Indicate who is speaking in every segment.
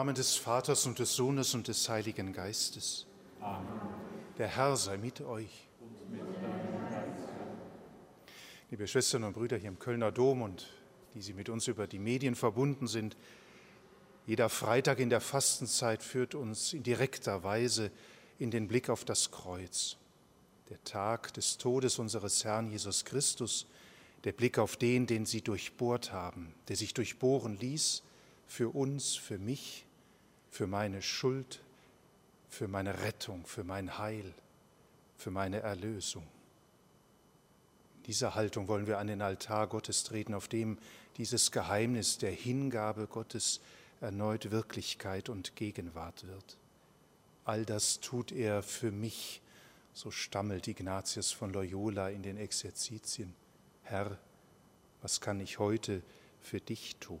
Speaker 1: Namen des Vaters und des Sohnes und des Heiligen Geistes. Amen. Der Herr sei mit euch. Und mit Liebe Schwestern und Brüder hier im Kölner Dom und die Sie mit uns über die Medien verbunden sind, jeder Freitag in der Fastenzeit führt uns in direkter Weise in den Blick auf das Kreuz. Der Tag des Todes unseres Herrn Jesus Christus, der Blick auf den, den Sie durchbohrt haben, der sich durchbohren ließ für uns, für mich, für meine Schuld, für meine Rettung, für mein Heil, für meine Erlösung. In dieser Haltung wollen wir an den Altar Gottes treten, auf dem dieses Geheimnis der Hingabe Gottes erneut Wirklichkeit und Gegenwart wird. All das tut er für mich, so stammelt Ignatius von Loyola in den Exerzitien. Herr, was kann ich heute für dich tun?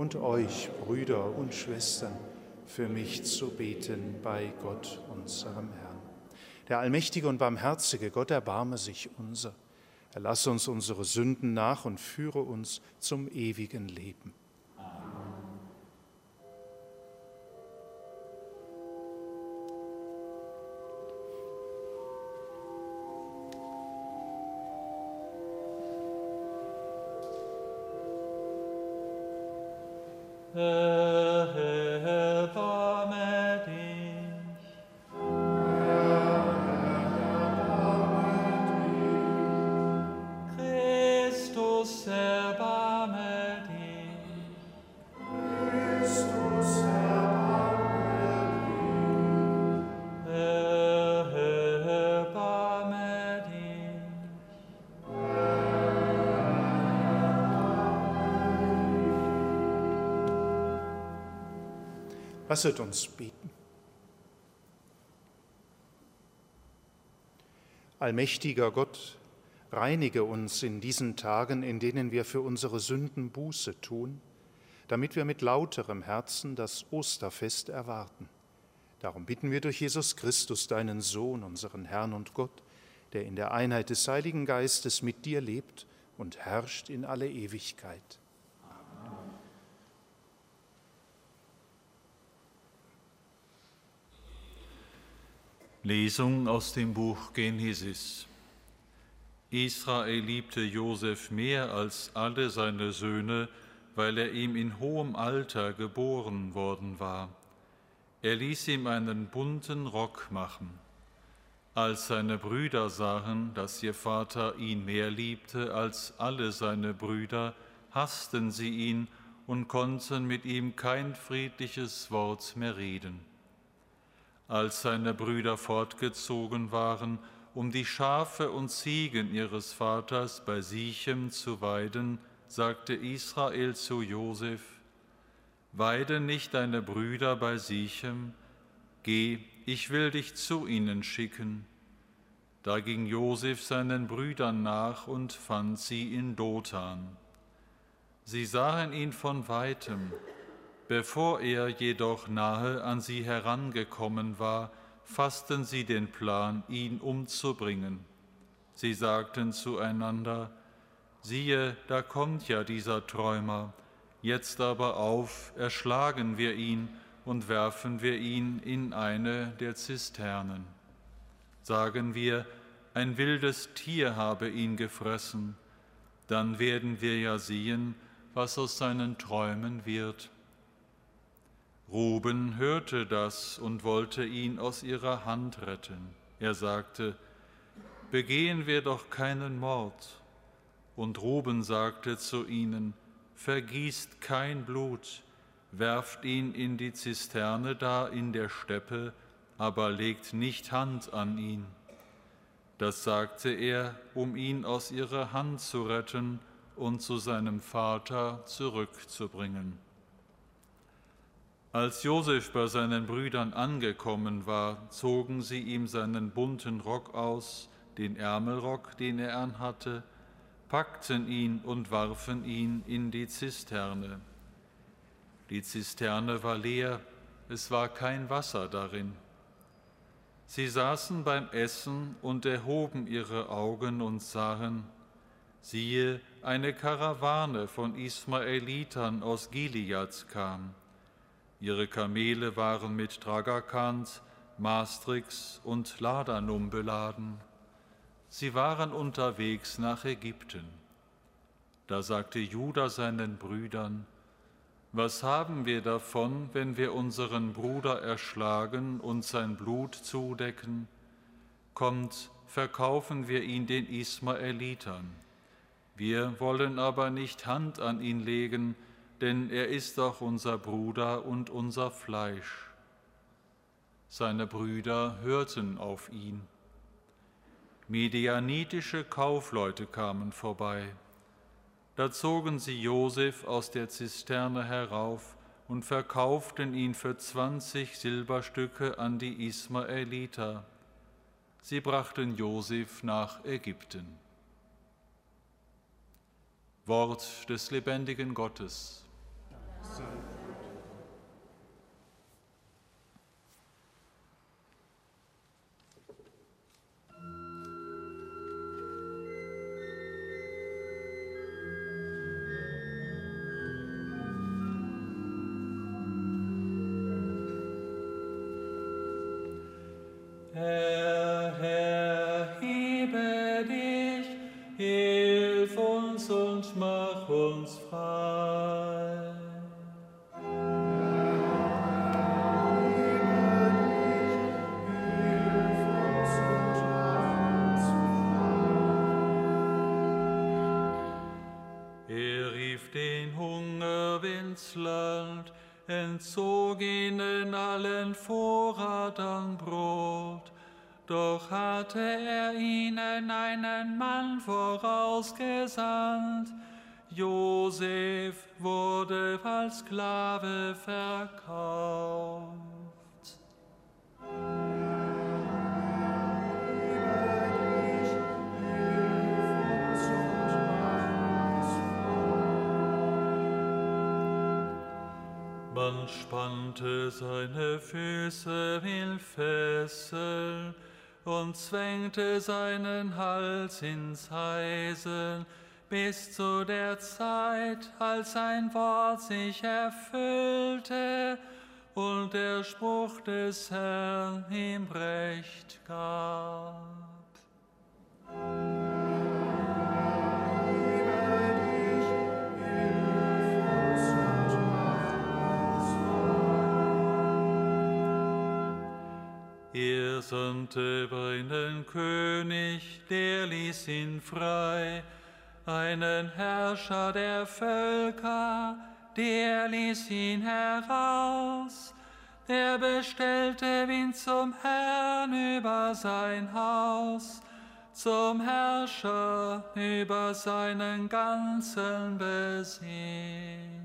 Speaker 1: und euch, Brüder und Schwestern, für mich zu beten bei Gott, unserem Herrn. Der allmächtige und barmherzige Gott erbarme sich unser. Er lasse uns unsere Sünden nach und führe uns zum ewigen Leben. Lasset uns beten. Allmächtiger Gott, reinige uns in diesen Tagen, in denen wir für unsere Sünden Buße tun, damit wir mit lauterem Herzen das Osterfest erwarten. Darum bitten wir durch Jesus Christus, deinen Sohn, unseren Herrn und Gott, der in der Einheit des Heiligen Geistes mit dir lebt und herrscht in alle Ewigkeit.
Speaker 2: Lesung aus dem Buch Genesis. Israel liebte Josef mehr als alle seine Söhne, weil er ihm in hohem Alter geboren worden war. Er ließ ihm einen bunten Rock machen. Als seine Brüder sahen, dass ihr Vater ihn mehr liebte als alle seine Brüder, hassten sie ihn und konnten mit ihm kein friedliches Wort mehr reden. Als seine Brüder fortgezogen waren, um die Schafe und Ziegen ihres Vaters bei Sichem zu weiden, sagte Israel zu Josef, Weide nicht deine Brüder bei Sichem, geh, ich will dich zu ihnen schicken. Da ging Josef seinen Brüdern nach und fand sie in Dothan. Sie sahen ihn von weitem, Bevor er jedoch nahe an sie herangekommen war, fassten sie den Plan, ihn umzubringen. Sie sagten zueinander, siehe, da kommt ja dieser Träumer, jetzt aber auf, erschlagen wir ihn und werfen wir ihn in eine der Zisternen. Sagen wir, ein wildes Tier habe ihn gefressen, dann werden wir ja sehen, was aus seinen Träumen wird. Ruben hörte das und wollte ihn aus ihrer Hand retten. Er sagte, Begehen wir doch keinen Mord. Und Ruben sagte zu ihnen, Vergießt kein Blut, werft ihn in die Zisterne da in der Steppe, aber legt nicht Hand an ihn. Das sagte er, um ihn aus ihrer Hand zu retten
Speaker 3: und zu seinem Vater zurückzubringen. Als Josef bei seinen Brüdern angekommen war, zogen sie ihm seinen bunten Rock aus, den Ärmelrock, den er anhatte, packten ihn und warfen ihn in die Zisterne. Die Zisterne war leer, es war kein Wasser darin. Sie saßen beim Essen und erhoben ihre Augen und sahen, siehe, eine Karawane von Ismaelitern aus Gilead kam. Ihre Kamele waren mit Tragakant, Maastrix und Ladanum beladen. Sie waren unterwegs nach Ägypten. Da sagte Judah seinen Brüdern, was haben wir davon, wenn wir unseren Bruder erschlagen und sein Blut zudecken? Kommt, verkaufen wir ihn den Ismaelitern. Wir wollen aber nicht Hand an ihn legen, denn er ist doch unser Bruder und unser Fleisch. Seine Brüder hörten auf ihn. Medianitische Kaufleute kamen vorbei. Da zogen sie Josef aus der Zisterne herauf und verkauften ihn für zwanzig Silberstücke an die Ismaeliter. Sie brachten Josef nach Ägypten. Wort des lebendigen Gottes.
Speaker 2: So entzog ihnen allen Vorrat an Brot. Doch hatte er ihnen einen Mann vorausgesandt. Josef wurde als Sklave verkauft. Man spannte seine Füße in Fesseln und zwängte seinen Hals ins Eisen, bis zu der Zeit, als sein Wort sich erfüllte und der Spruch des Herrn ihm Recht gab. Er sandte einen König, der ließ ihn frei, einen Herrscher der Völker, der ließ ihn heraus, der bestellte ihn zum Herrn über sein Haus, zum Herrscher über seinen ganzen Besitz.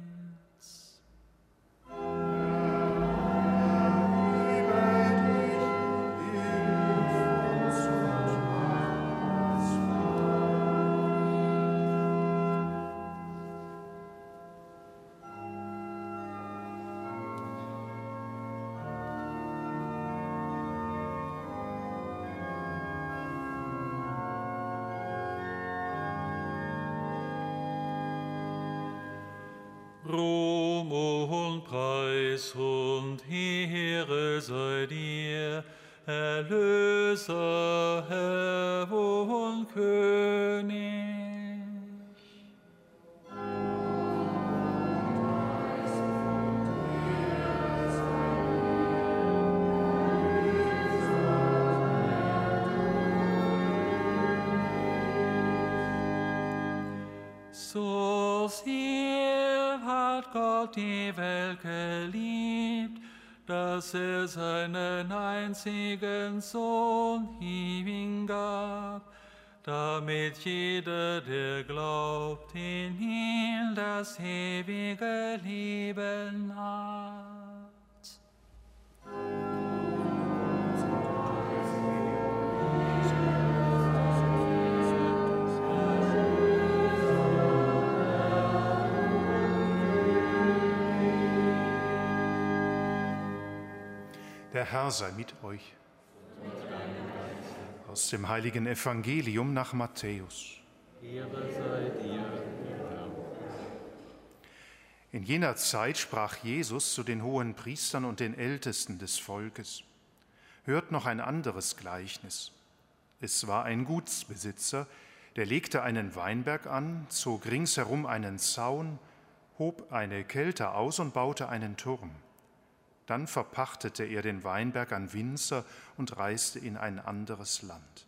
Speaker 2: So sehr hat Gott die Welt geliebt, dass er seinen einzigen Sohn hingab,
Speaker 4: damit jeder, der glaubt in ihn, das ewige Leben hat.
Speaker 1: Der Herr sei mit euch. Aus dem heiligen Evangelium nach Matthäus. In jener Zeit sprach Jesus zu den hohen Priestern und den Ältesten des Volkes. Hört noch ein anderes Gleichnis. Es war ein Gutsbesitzer, der legte einen Weinberg an, zog ringsherum einen Zaun, hob eine Kälte aus und baute einen Turm. Dann verpachtete er den Weinberg an Winzer und reiste in ein anderes Land.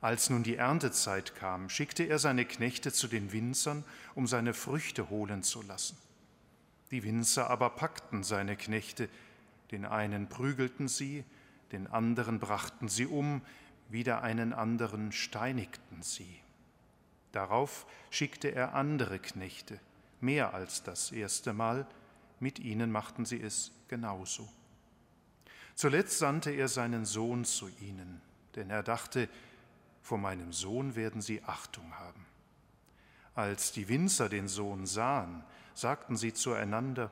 Speaker 1: Als nun die Erntezeit kam, schickte er seine Knechte zu den Winzern, um seine Früchte holen zu lassen. Die Winzer aber packten seine Knechte, den einen prügelten sie, den anderen brachten sie um, wieder einen anderen steinigten sie. Darauf schickte er andere Knechte, mehr als das erste Mal, mit ihnen machten sie es genauso. Zuletzt sandte er seinen Sohn zu ihnen, denn er dachte, vor meinem Sohn werden sie Achtung haben. Als die Winzer den Sohn sahen, sagten sie zueinander,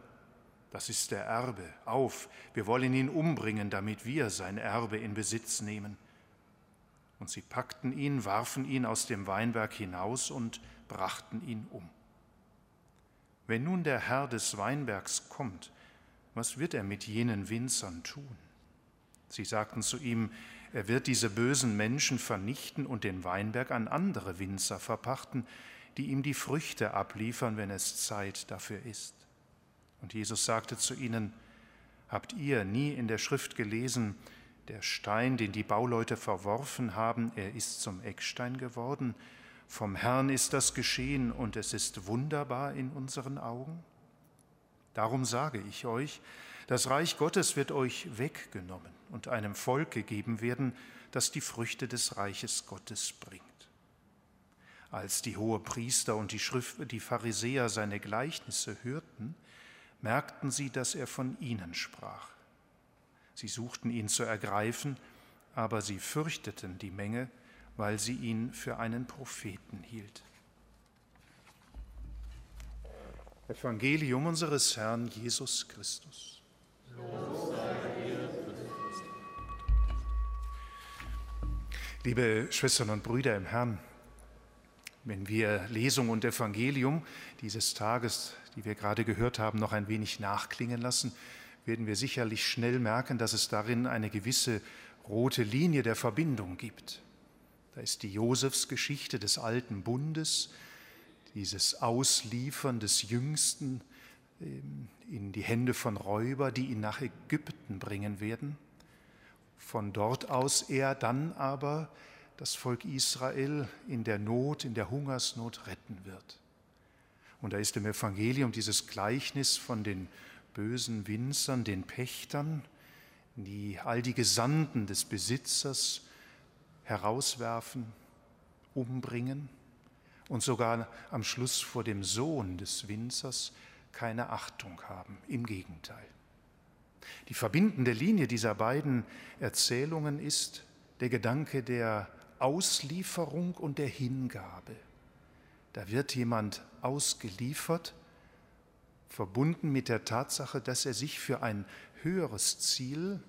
Speaker 1: das ist der Erbe, auf, wir wollen ihn umbringen, damit wir sein Erbe in Besitz nehmen. Und sie packten ihn, warfen ihn aus dem Weinberg hinaus und brachten ihn um. Wenn nun der Herr des Weinbergs kommt, was wird er mit jenen Winzern tun? Sie sagten zu ihm, er wird diese bösen Menschen vernichten und den Weinberg an andere Winzer verpachten, die ihm die Früchte abliefern, wenn es Zeit dafür ist. Und Jesus sagte zu ihnen, Habt ihr nie in der Schrift gelesen, der Stein, den die Bauleute verworfen haben, er ist zum Eckstein geworden? Vom Herrn ist das geschehen und es ist wunderbar in unseren Augen? Darum sage ich euch, das Reich Gottes wird euch weggenommen und einem Volk gegeben werden, das die Früchte des Reiches Gottes bringt. Als die Hohepriester und die, Schrift, die Pharisäer seine Gleichnisse hörten, merkten sie, dass er von ihnen sprach. Sie suchten ihn zu ergreifen, aber sie fürchteten die Menge, weil sie ihn für einen Propheten hielt. Evangelium unseres Herrn Jesus Christus. Liebe Schwestern und Brüder im Herrn, wenn wir Lesung und Evangelium dieses Tages, die wir gerade gehört haben, noch ein wenig nachklingen lassen, werden wir sicherlich schnell merken, dass es darin eine gewisse rote Linie der Verbindung gibt. Da ist die Josefsgeschichte des alten Bundes, dieses Ausliefern des Jüngsten ähm, in die Hände von Räuber, die ihn nach Ägypten bringen werden. Von dort aus er dann aber das Volk Israel in der Not, in der Hungersnot retten wird. Und da ist im Evangelium dieses Gleichnis von den bösen Winzern, den Pächtern, die all die Gesandten des Besitzers herauswerfen, umbringen und sogar am Schluss vor dem Sohn des Winzers keine Achtung haben. Im Gegenteil. Die verbindende Linie dieser beiden Erzählungen ist der Gedanke der Auslieferung und der Hingabe. Da wird jemand ausgeliefert, verbunden mit der Tatsache, dass er sich für ein höheres Ziel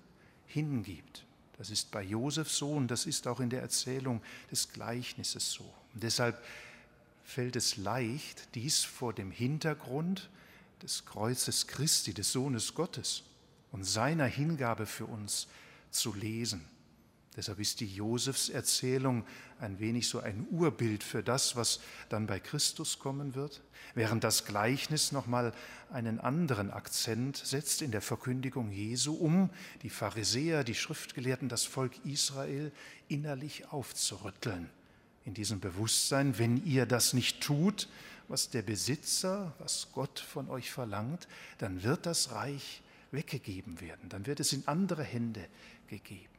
Speaker 1: hingibt. Das ist bei Josef so und das ist auch in der Erzählung des Gleichnisses so. Und deshalb fällt es leicht, dies vor dem Hintergrund des Kreuzes Christi, des Sohnes Gottes und seiner Hingabe für uns zu lesen. Deshalb ist die Josefserzählung ein wenig so ein Urbild für das, was dann bei Christus kommen wird, während das Gleichnis nochmal einen anderen Akzent setzt in der Verkündigung Jesu, um die Pharisäer, die Schriftgelehrten, das Volk Israel innerlich aufzurütteln. In diesem Bewusstsein, wenn ihr das nicht tut, was der Besitzer, was Gott von euch verlangt, dann wird das Reich weggegeben werden, dann wird es in andere Hände gegeben.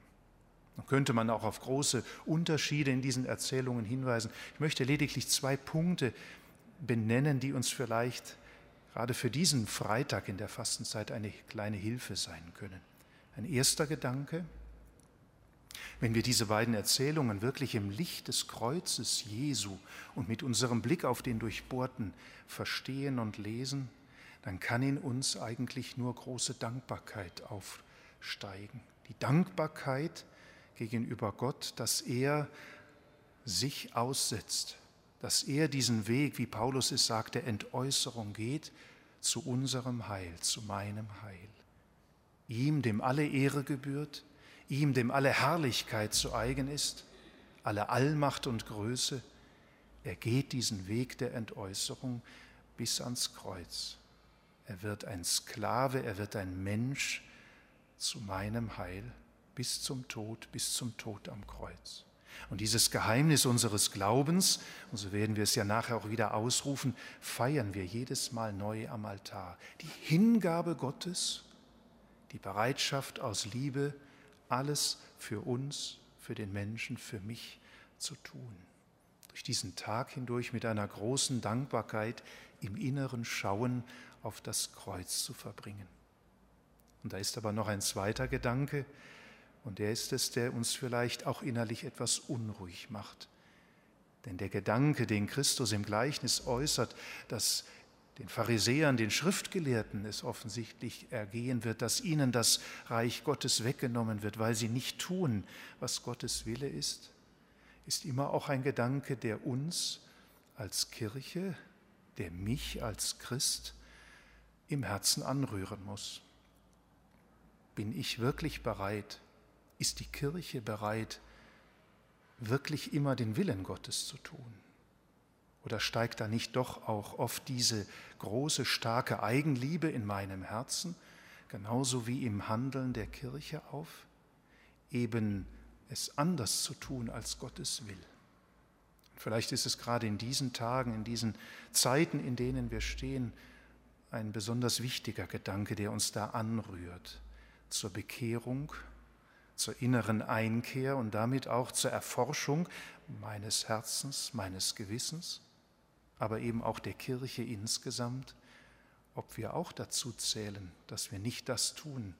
Speaker 1: Dann könnte man auch auf große Unterschiede in diesen Erzählungen hinweisen. Ich möchte lediglich zwei Punkte benennen, die uns vielleicht gerade für diesen Freitag in der Fastenzeit eine kleine Hilfe sein können. Ein erster Gedanke, wenn wir diese beiden Erzählungen wirklich im Licht des Kreuzes Jesu und mit unserem Blick auf den Durchbohrten verstehen und lesen, dann kann in uns eigentlich nur große Dankbarkeit aufsteigen. Die Dankbarkeit gegenüber Gott, dass er sich aussetzt, dass er diesen Weg, wie Paulus es sagt, der Entäußerung geht, zu unserem Heil, zu meinem Heil. Ihm, dem alle Ehre gebührt, ihm, dem alle Herrlichkeit zu eigen ist, alle Allmacht und Größe, er geht diesen Weg der Entäußerung bis ans Kreuz. Er wird ein Sklave, er wird ein Mensch zu meinem Heil bis zum Tod, bis zum Tod am Kreuz. Und dieses Geheimnis unseres Glaubens, und so werden wir es ja nachher auch wieder ausrufen, feiern wir jedes Mal neu am Altar. Die Hingabe Gottes, die Bereitschaft aus Liebe, alles für uns, für den Menschen, für mich zu tun. Durch diesen Tag hindurch mit einer großen Dankbarkeit im Inneren schauen auf das Kreuz zu verbringen. Und da ist aber noch ein zweiter Gedanke, und der ist es, der uns vielleicht auch innerlich etwas unruhig macht. Denn der Gedanke, den Christus im Gleichnis äußert, dass den Pharisäern, den Schriftgelehrten es offensichtlich ergehen wird, dass ihnen das Reich Gottes weggenommen wird, weil sie nicht tun, was Gottes Wille ist, ist immer auch ein Gedanke, der uns als Kirche, der mich als Christ im Herzen anrühren muss. Bin ich wirklich bereit, ist die Kirche bereit, wirklich immer den Willen Gottes zu tun? Oder steigt da nicht doch auch oft diese große, starke Eigenliebe in meinem Herzen, genauso wie im Handeln der Kirche auf, eben es anders zu tun, als Gottes will? Vielleicht ist es gerade in diesen Tagen, in diesen Zeiten, in denen wir stehen, ein besonders wichtiger Gedanke, der uns da anrührt zur Bekehrung zur inneren Einkehr und damit auch zur Erforschung meines Herzens, meines Gewissens, aber eben auch der Kirche insgesamt, ob wir auch dazu zählen, dass wir nicht das tun,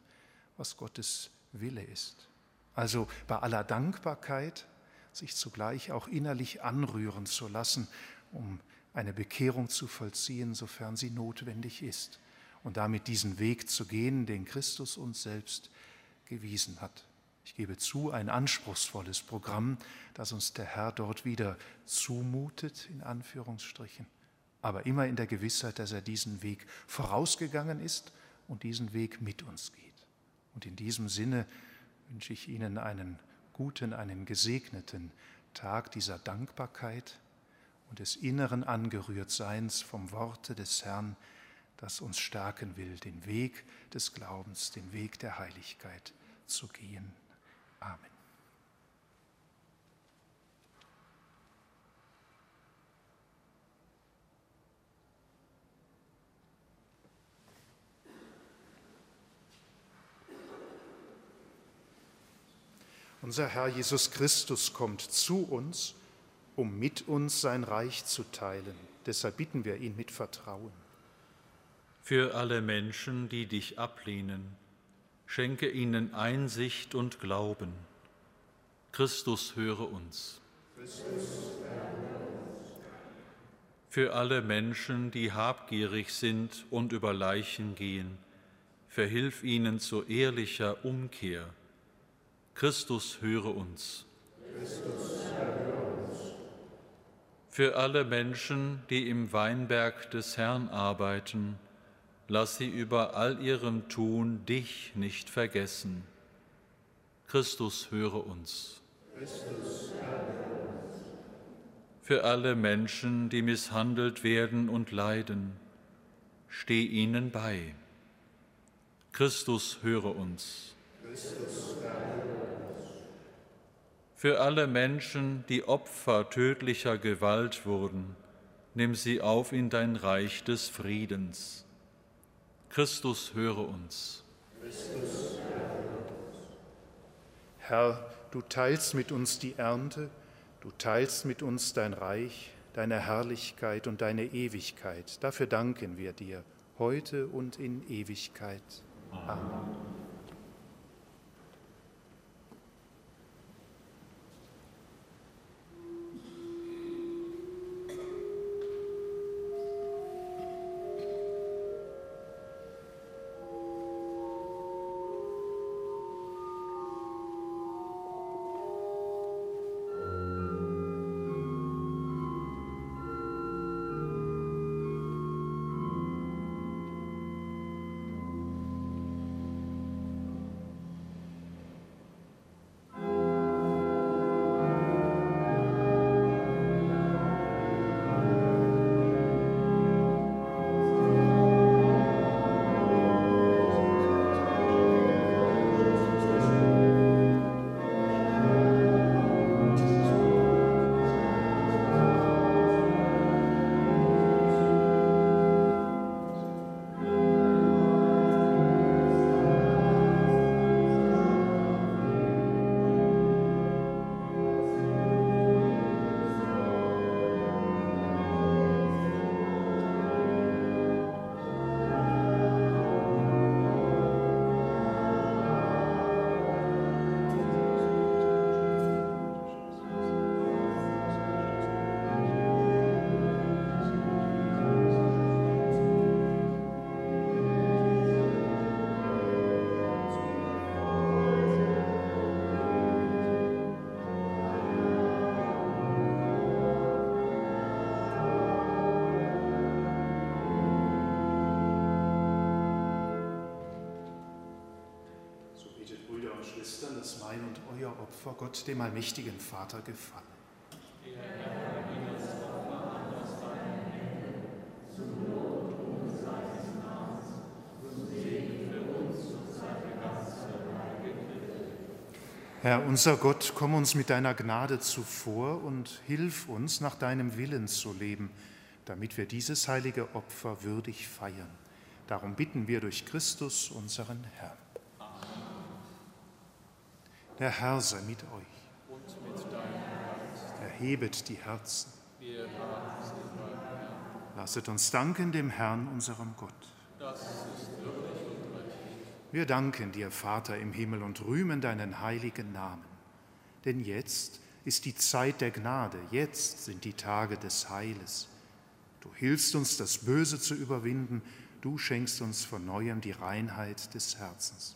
Speaker 1: was Gottes Wille ist. Also bei aller Dankbarkeit sich zugleich auch innerlich anrühren zu lassen, um eine Bekehrung zu vollziehen, sofern sie notwendig ist, und damit diesen Weg zu gehen, den Christus uns selbst gewiesen hat. Ich gebe zu, ein anspruchsvolles Programm, das uns der Herr dort wieder zumutet, in Anführungsstrichen, aber immer in der Gewissheit, dass er diesen Weg vorausgegangen ist und diesen Weg mit uns geht. Und in diesem Sinne wünsche ich Ihnen einen guten, einen gesegneten Tag dieser Dankbarkeit und des inneren Angerührtseins vom Worte des Herrn, das uns stärken will, den Weg des Glaubens, den Weg der Heiligkeit zu gehen. Amen. Unser Herr Jesus Christus kommt zu uns, um mit uns sein Reich zu teilen. Deshalb bitten wir ihn mit Vertrauen.
Speaker 2: Für alle Menschen, die dich ablehnen, Schenke ihnen Einsicht und Glauben. Christus höre uns. Für alle Menschen, die habgierig sind und über Leichen gehen, verhilf ihnen zu ehrlicher Umkehr. Christus höre uns. Für alle Menschen, die im Weinberg des Herrn arbeiten, lass sie über all ihrem Tun dich nicht vergessen. Christus höre uns. Christus, Für alle Menschen, die misshandelt werden und leiden, steh ihnen bei. Christus höre uns. Christus, Für alle Menschen, die Opfer tödlicher Gewalt wurden, nimm sie auf in dein Reich des Friedens. Christus, höre uns.
Speaker 1: Herr, Du teilst mit uns die Ernte, du teilst mit uns dein Reich, deine Herrlichkeit und deine Ewigkeit. Dafür danken wir dir heute und in Ewigkeit. Amen. Vor Gott, dem allmächtigen Vater, gefallen. Herr unser Gott, komm uns mit deiner Gnade zuvor und hilf uns, nach deinem Willen zu leben, damit wir dieses heilige Opfer würdig feiern. Darum bitten wir durch Christus, unseren Herrn. Der Herr sei mit euch. Und mit deinem Geist. Erhebet die Herzen. Wir Lasset uns danken dem Herrn, unserem Gott. Das ist und richtig. Wir danken dir, Vater im Himmel, und rühmen deinen heiligen Namen. Denn jetzt ist die Zeit der Gnade, jetzt sind die Tage des Heiles. Du hilfst uns, das Böse zu überwinden, du schenkst uns von neuem die Reinheit des Herzens.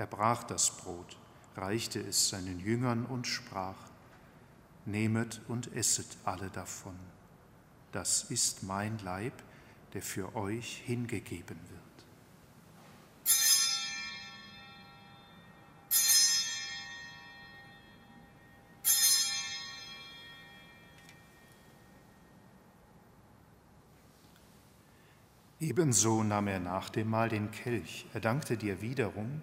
Speaker 1: Er brach das Brot, reichte es seinen Jüngern und sprach, Nehmet und esset alle davon. Das ist mein Leib, der für euch hingegeben wird. Ebenso nahm er nach dem Mahl den Kelch, er dankte dir wiederum,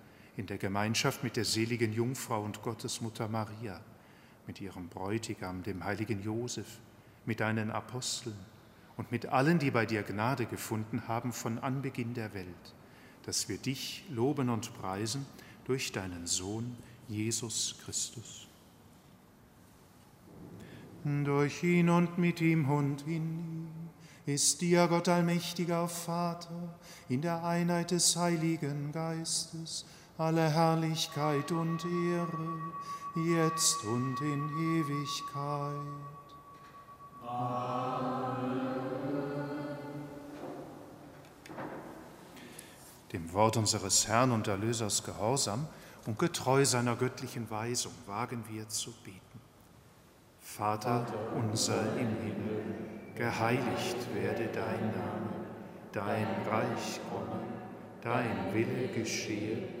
Speaker 1: in der Gemeinschaft mit der seligen Jungfrau und Gottesmutter Maria, mit ihrem Bräutigam, dem heiligen Josef, mit deinen Aposteln und mit allen, die bei dir Gnade gefunden haben von Anbeginn der Welt, dass wir dich loben und preisen durch deinen Sohn Jesus Christus. Durch ihn und mit ihm und in ihm ist dir Gott allmächtiger Vater in der Einheit des Heiligen Geistes alle Herrlichkeit und Ehre, jetzt und in Ewigkeit. Amen. Dem Wort unseres Herrn und Erlösers Gehorsam und getreu seiner göttlichen Weisung wagen wir zu beten. Vater unser im Himmel, geheiligt werde dein Name, dein Reich komme, dein Wille geschehe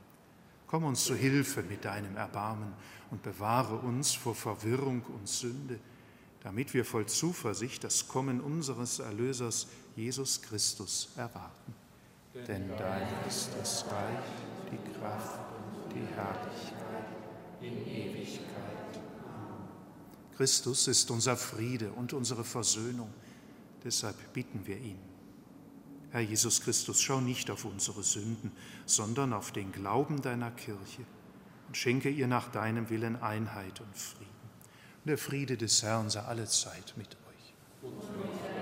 Speaker 1: Komm uns zu Hilfe mit deinem Erbarmen und bewahre uns vor Verwirrung und Sünde, damit wir voll Zuversicht das Kommen unseres Erlösers Jesus Christus erwarten. Denn dein ist das Reich, die Kraft und die Herrlichkeit in Ewigkeit. Amen. Christus ist unser Friede und unsere Versöhnung. Deshalb bitten wir ihn. Herr Jesus Christus, schau nicht auf unsere Sünden, sondern auf den Glauben deiner Kirche und schenke ihr nach deinem Willen Einheit und Frieden. Und der Friede des Herrn sei alle Zeit mit euch. Und
Speaker 5: Gottes.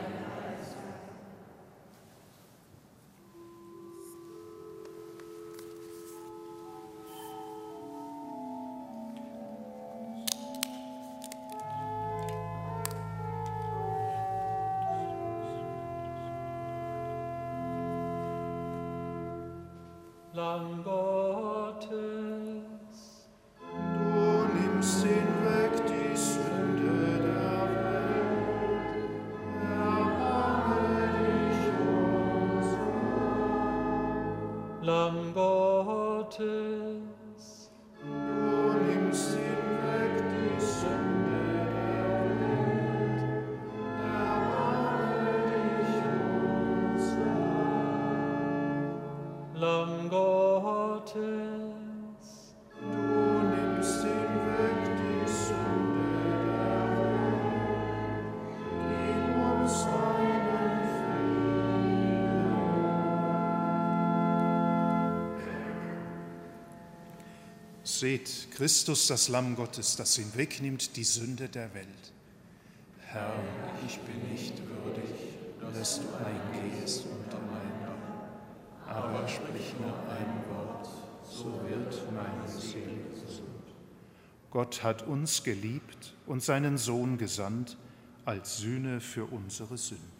Speaker 5: Du
Speaker 1: Seht, Christus, das Lamm Gottes, das hinwegnimmt die Sünde der Welt. Herr, ich bin nicht würdig, dass du eingehst unter mein Dach, aber sprich nur ein Wort, so wird meine Seele gesund. Gott hat uns geliebt und seinen Sohn gesandt als Sühne für unsere Sünden.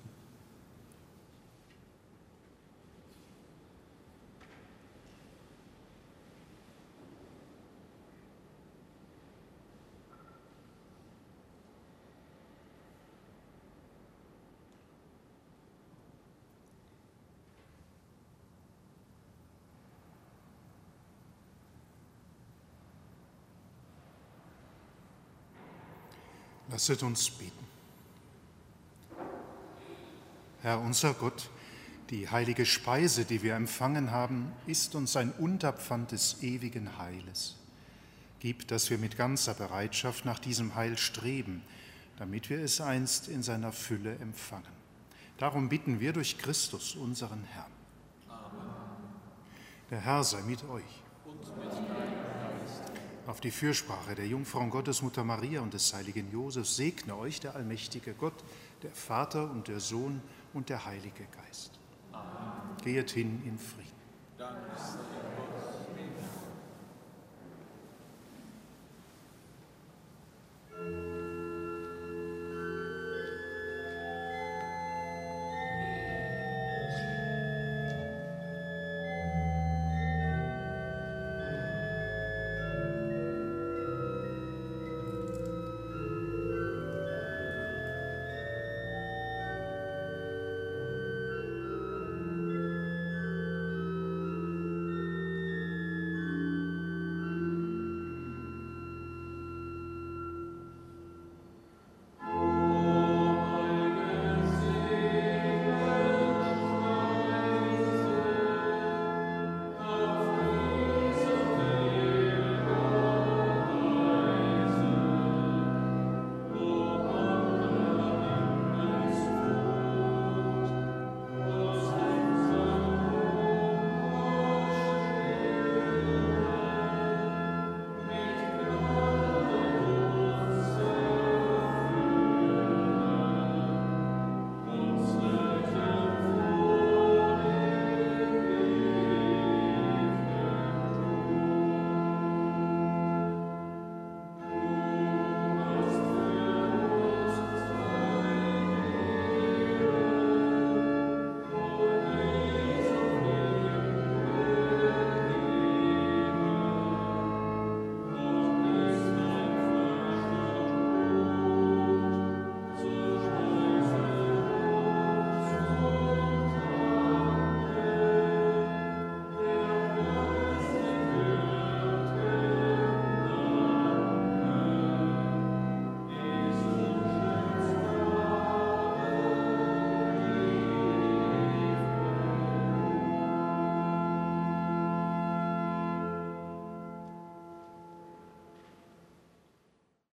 Speaker 1: Lasset uns beten. Herr unser Gott, die heilige Speise, die wir empfangen haben, ist uns ein Unterpfand des ewigen Heiles. Gib, dass wir mit ganzer Bereitschaft nach diesem Heil streben, damit wir es einst in seiner Fülle empfangen. Darum bitten wir durch Christus, unseren Herrn. Der Herr sei mit euch auf die Fürsprache der Jungfrau Jungfrauen Gottesmutter Maria und des heiligen Josef segne euch der allmächtige Gott, der Vater und der Sohn und der Heilige Geist. Amen. Geht hin in Frieden. Dank sei Gott.